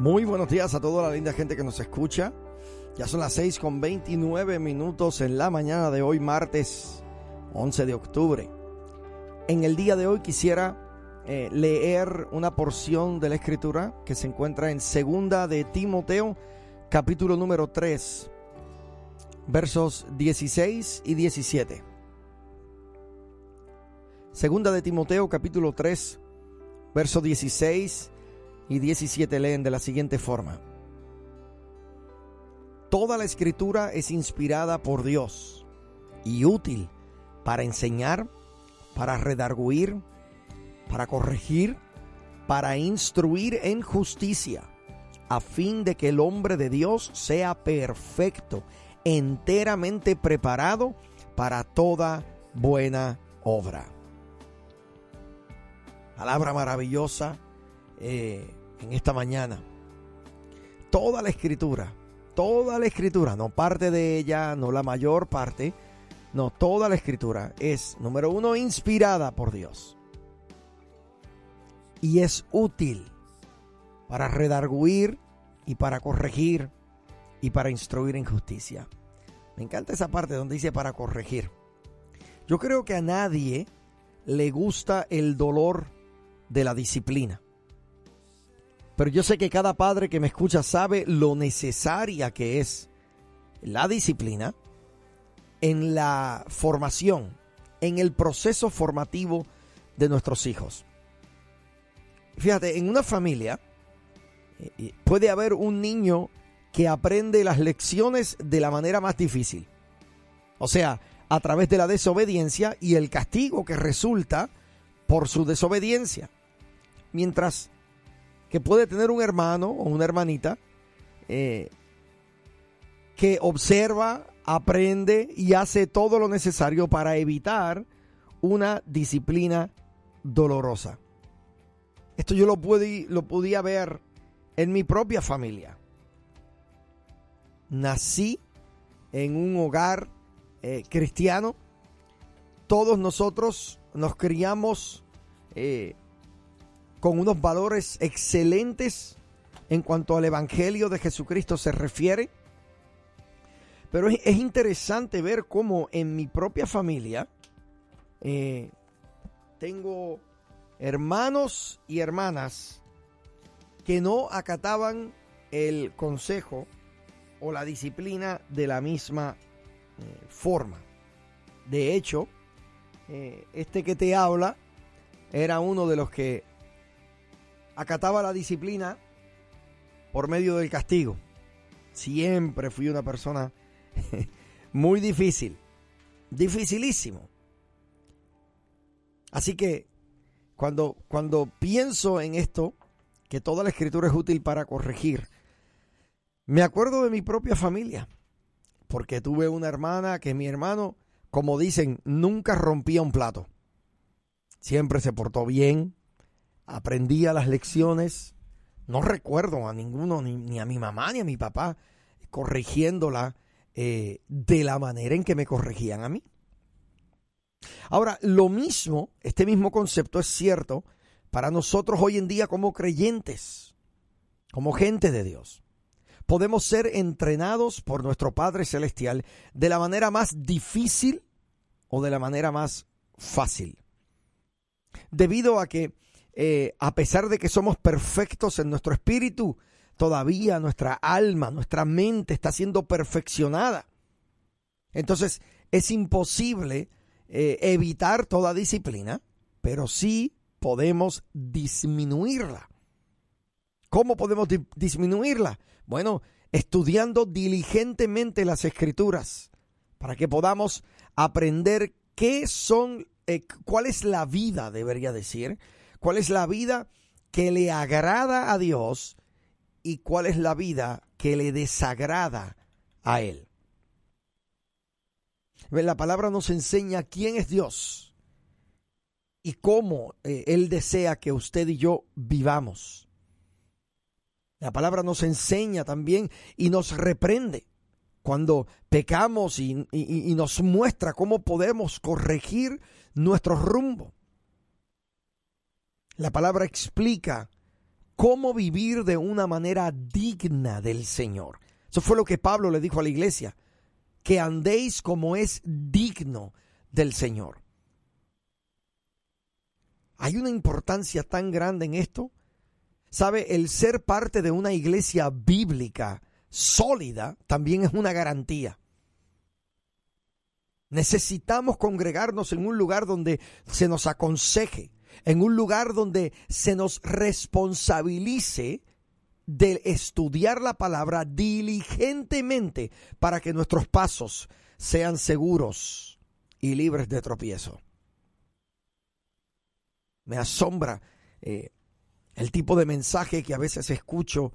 Muy buenos días a toda la linda gente que nos escucha. Ya son las 6 con 29 minutos en la mañana de hoy, martes 11 de octubre. En el día de hoy quisiera eh, leer una porción de la escritura que se encuentra en segunda de Timoteo, capítulo número 3, versos 16 y 17. Segunda de Timoteo, capítulo 3, versos 16 y 17 leen de la siguiente forma. Toda la escritura es inspirada por Dios y útil para enseñar, para redarguir, para corregir, para instruir en justicia, a fin de que el hombre de Dios sea perfecto, enteramente preparado para toda buena obra. Palabra maravillosa eh, en esta mañana. Toda la escritura, toda la escritura, no parte de ella, no la mayor parte, no, toda la escritura es, número uno, inspirada por Dios. Y es útil para redarguir y para corregir y para instruir en justicia. Me encanta esa parte donde dice para corregir. Yo creo que a nadie le gusta el dolor de la disciplina. Pero yo sé que cada padre que me escucha sabe lo necesaria que es la disciplina en la formación, en el proceso formativo de nuestros hijos. Fíjate, en una familia eh, puede haber un niño que aprende las lecciones de la manera más difícil. O sea, a través de la desobediencia y el castigo que resulta por su desobediencia. Mientras que puede tener un hermano o una hermanita eh, que observa, aprende y hace todo lo necesario para evitar una disciplina dolorosa. Esto yo lo, pude, lo podía ver en mi propia familia. Nací en un hogar eh, cristiano. Todos nosotros nos criamos eh, con unos valores excelentes en cuanto al Evangelio de Jesucristo se refiere. Pero es, interesante ver cómo en mi propia familia eh, tengo hermanos y hermanas que no acataban el consejo o la disciplina de la misma eh, forma. De hecho, eh, este que te habla era uno de los que acataba la disciplina por medio del castigo. Siempre fui una persona muy difícil, dificilísimo. Así que cuando, cuando pienso en esto, que toda la escritura es útil para corregir, me acuerdo de mi propia familia, porque tuve una hermana que mi hermano, como dicen, nunca rompía un plato. Siempre se portó bien, aprendía las lecciones. No recuerdo a ninguno, ni, a mi mamá ni a mi papá, corrigiéndola eh, de la manera en que me corregían a mí. Ahora, lo mismo, este mismo concepto es cierto para nosotros hoy en día como creyentes, como gente de Dios. Podemos ser entrenados por nuestro Padre Celestial de la manera más difícil o de la manera más fácil. Debido a que eh, a pesar de que somos perfectos en nuestro espíritu, todavía nuestra alma, nuestra mente está siendo perfeccionada. Entonces es imposible eh, evitar toda disciplina, pero sí podemos disminuirla. ¿Cómo podemos disminuirla? Bueno, estudiando diligentemente las escrituras para que podamos aprender qué son, eh, cuál es la vida, debería decir, cuál es la vida que le agrada a Dios y cuál es la vida que le desagrada a Él. La palabra nos enseña quién es Dios y cómo eh, Él desea que usted y yo vivamos. La palabra nos enseña también y nos reprende cuando pecamos y, y nos muestra cómo podemos corregir nuestro rumbo. La palabra explica cómo vivir de una manera digna del Señor. Eso fue lo que Pablo le dijo a la iglesia, que andéis como es digno del Señor. Hay una importancia tan grande en esto. Sabe, el ser parte de una iglesia bíblica sólida también es una garantía. Necesitamos congregarnos en un lugar donde se nos aconseje, en un lugar donde se nos responsabilice de estudiar la palabra diligentemente para que nuestros pasos sean seguros y libres de tropiezo. Me asombra eh, el tipo de mensaje que a veces escucho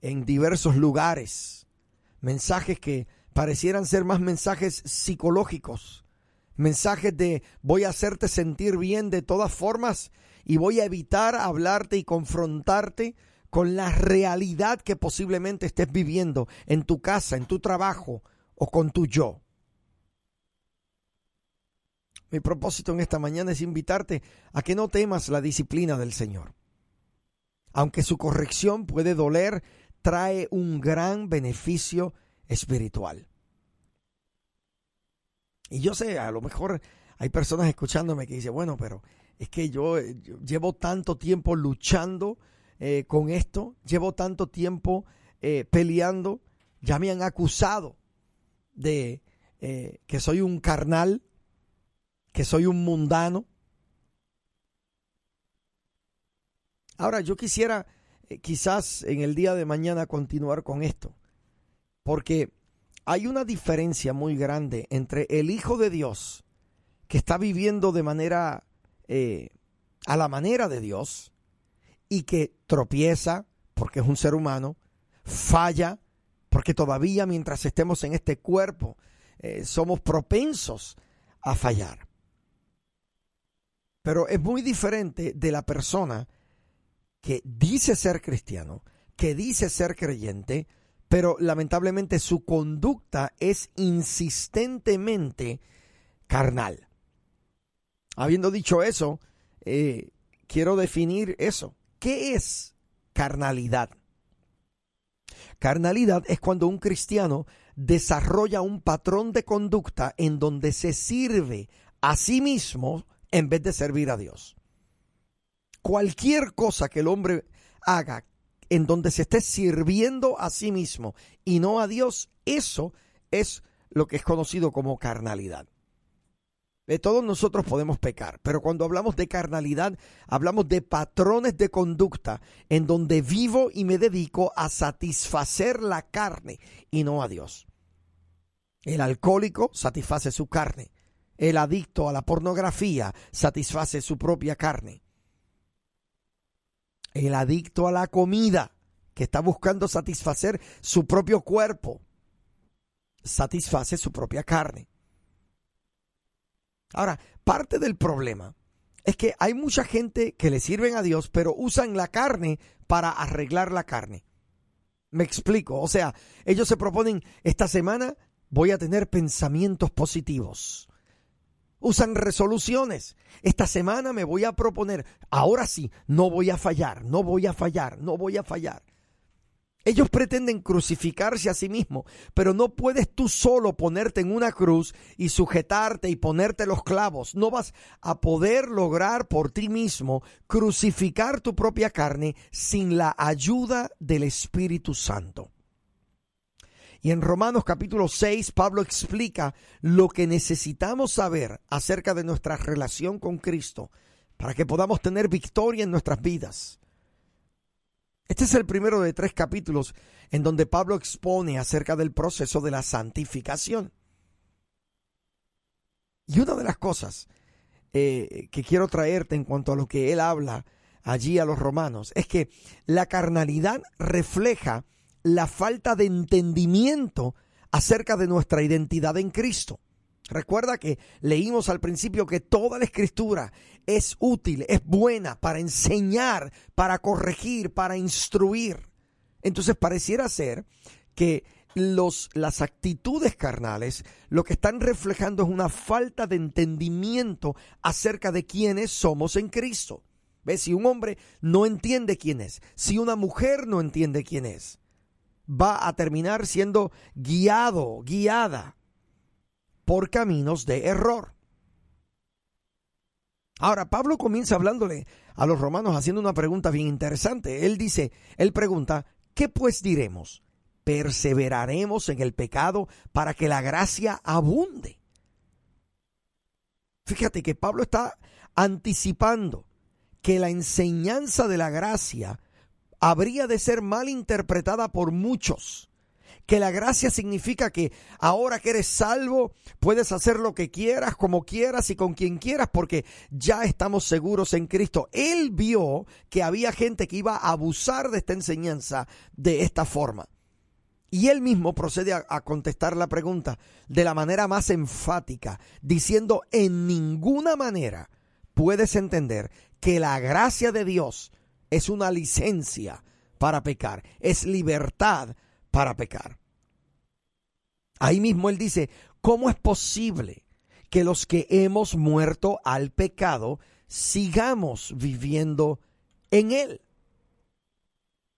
en diversos lugares. Mensajes que parecieran ser más mensajes psicológicos. Mensajes de voy a hacerte sentir bien de todas formas y voy a evitar hablarte y confrontarte con la realidad que posiblemente estés viviendo en tu casa, en tu trabajo o con tu yo. Mi propósito en esta mañana es invitarte a que no temas la disciplina del Señor. Aunque su corrección puede doler, trae un gran beneficio espiritual. Y yo sé, a lo mejor hay personas escuchándome que dicen, bueno, pero es que yo, llevo tanto tiempo luchando eh, con esto, llevo tanto tiempo eh, peleando, ya me han acusado de eh, que soy un carnal, que soy un mundano. Ahora, yo quisiera eh, quizás en el día de mañana continuar con esto, porque hay una diferencia muy grande entre el Hijo de Dios, que está viviendo de manera, eh, a la manera de Dios, y que tropieza, porque es un ser humano, falla, porque todavía mientras estemos en este cuerpo, eh, somos propensos a fallar. Pero es muy diferente de la persona que dice ser cristiano, que dice ser creyente, pero lamentablemente su conducta es insistentemente carnal. Habiendo dicho eso, eh, quiero definir eso. ¿Qué es carnalidad? Carnalidad es cuando un cristiano desarrolla un patrón de conducta en donde se sirve a sí mismo en vez de servir a Dios. Cualquier cosa que el hombre haga en donde se esté sirviendo a sí mismo y no a Dios, eso es lo que es conocido como carnalidad. De todos nosotros podemos pecar, pero cuando hablamos de carnalidad, hablamos de patrones de conducta en donde vivo y me dedico a satisfacer la carne y no a Dios. El alcohólico satisface su carne. El adicto a la pornografía satisface su propia carne. El adicto a la comida, que está buscando satisfacer su propio cuerpo, satisface su propia carne. Ahora, parte del problema es que hay mucha gente que le sirven a Dios, pero usan la carne para arreglar la carne. Me explico, o sea, ellos se proponen, esta semana voy a tener pensamientos positivos usan resoluciones. Esta semana me voy a proponer, ahora sí, no voy a fallar, no voy a fallar, no voy a fallar. Ellos pretenden crucificarse a sí mismos, pero no puedes tú solo ponerte en una cruz y sujetarte y ponerte los clavos. No vas a poder lograr por ti mismo crucificar tu propia carne sin la ayuda del Espíritu Santo. Y en Romanos capítulo 6, Pablo explica lo que necesitamos saber acerca de nuestra relación con Cristo para que podamos tener victoria en nuestras vidas. Este es el primero de tres capítulos en donde Pablo expone acerca del proceso de la santificación. Y una de las cosas eh, que quiero traerte en cuanto a lo que él habla allí a los romanos es que la carnalidad refleja la falta de entendimiento acerca de nuestra identidad en Cristo. Recuerda que leímos al principio que toda la escritura es útil, es buena para enseñar, para corregir, para instruir. Entonces pareciera ser que los, las actitudes carnales lo que están reflejando es una falta de entendimiento acerca de quiénes somos en Cristo. ¿Ves? Si un hombre no entiende quién es, si una mujer no entiende quién es, va a terminar siendo guiado, guiada por caminos de error. Ahora, Pablo comienza hablándole a los romanos haciendo una pregunta bien interesante. Él dice, él pregunta, ¿qué pues diremos? ¿Perseveraremos en el pecado para que la gracia abunde? Fíjate que Pablo está anticipando que la enseñanza de la gracia habría de ser mal interpretada por muchos. Que la gracia significa que ahora que eres salvo puedes hacer lo que quieras, como quieras y con quien quieras, porque ya estamos seguros en Cristo. Él vio que había gente que iba a abusar de esta enseñanza de esta forma. Y él mismo procede a, a, contestar la pregunta de la manera más enfática, diciendo en ninguna manera puedes entender que la gracia de Dios es una licencia para pecar, es libertad para pecar. Ahí mismo él dice, ¿cómo es posible que los que hemos muerto al pecado sigamos viviendo en él?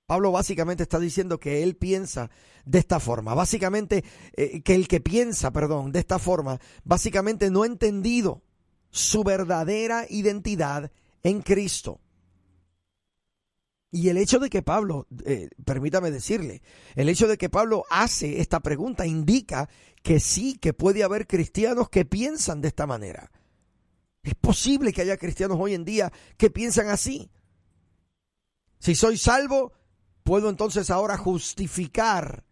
Pablo básicamente está diciendo que él piensa de esta forma, básicamente eh, que el que piensa, perdón, de esta forma, básicamente no ha entendido su verdadera identidad en Cristo. Y el hecho de que Pablo, eh, permítame decirle, el hecho de que Pablo hace esta pregunta indica que sí, que puede haber cristianos que piensan de esta manera. Es posible que haya cristianos hoy en día que piensan así. Si soy salvo, puedo entonces ahora justificar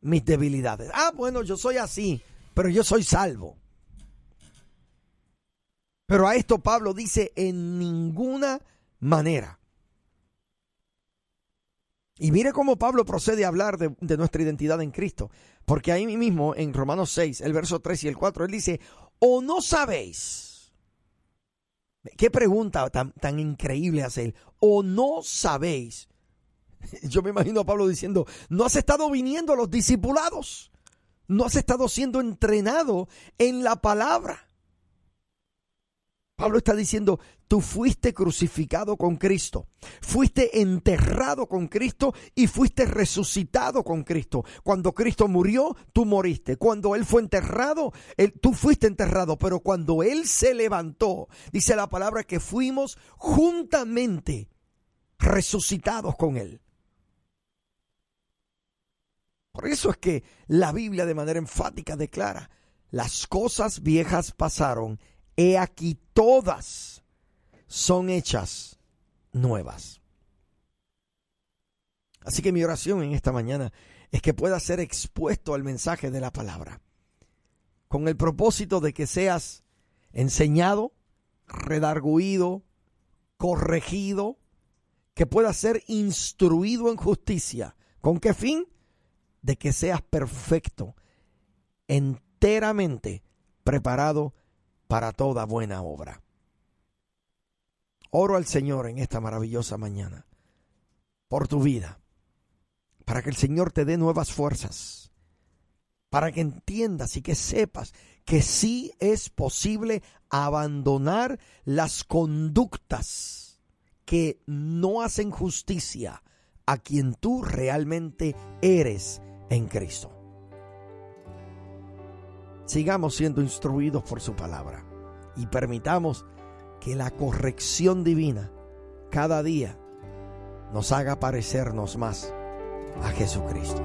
mis debilidades. Ah, bueno, yo soy así, pero yo soy salvo. Pero a esto Pablo dice en ninguna manera. Y mire cómo Pablo procede a hablar de, nuestra identidad en Cristo. Porque ahí mismo, en Romanos 6, el verso 3 y el 4, él dice, o no sabéis. Qué pregunta tan, tan increíble hace él. O no sabéis yo me imagino a Pablo diciendo, no has estado viniendo a los discipulados, no has estado siendo entrenado en la palabra. Pablo está diciendo, tú fuiste crucificado con Cristo, fuiste enterrado con Cristo y fuiste resucitado con Cristo. Cuando Cristo murió, tú moriste. Cuando Él fue enterrado, tú fuiste enterrado. Pero cuando Él se levantó, dice la palabra que fuimos juntamente resucitados con Él. Por eso es que la Biblia de manera enfática declara, las cosas viejas pasaron, he aquí todas son hechas nuevas. Así que mi oración en esta mañana es que puedas ser expuesto al mensaje de la palabra, con el propósito de que seas enseñado, redarguido, corregido, que puedas ser instruido en justicia. ¿Con qué fin? de que seas perfecto, enteramente preparado para toda buena obra. Oro al Señor en esta maravillosa mañana por tu vida, para que el Señor te dé nuevas fuerzas, para que entiendas y que sepas que sí es posible abandonar las conductas que no hacen justicia a quien tú realmente eres en Cristo. Sigamos siendo instruidos por su palabra y permitamos que la corrección divina cada día nos haga parecernos más a Jesucristo.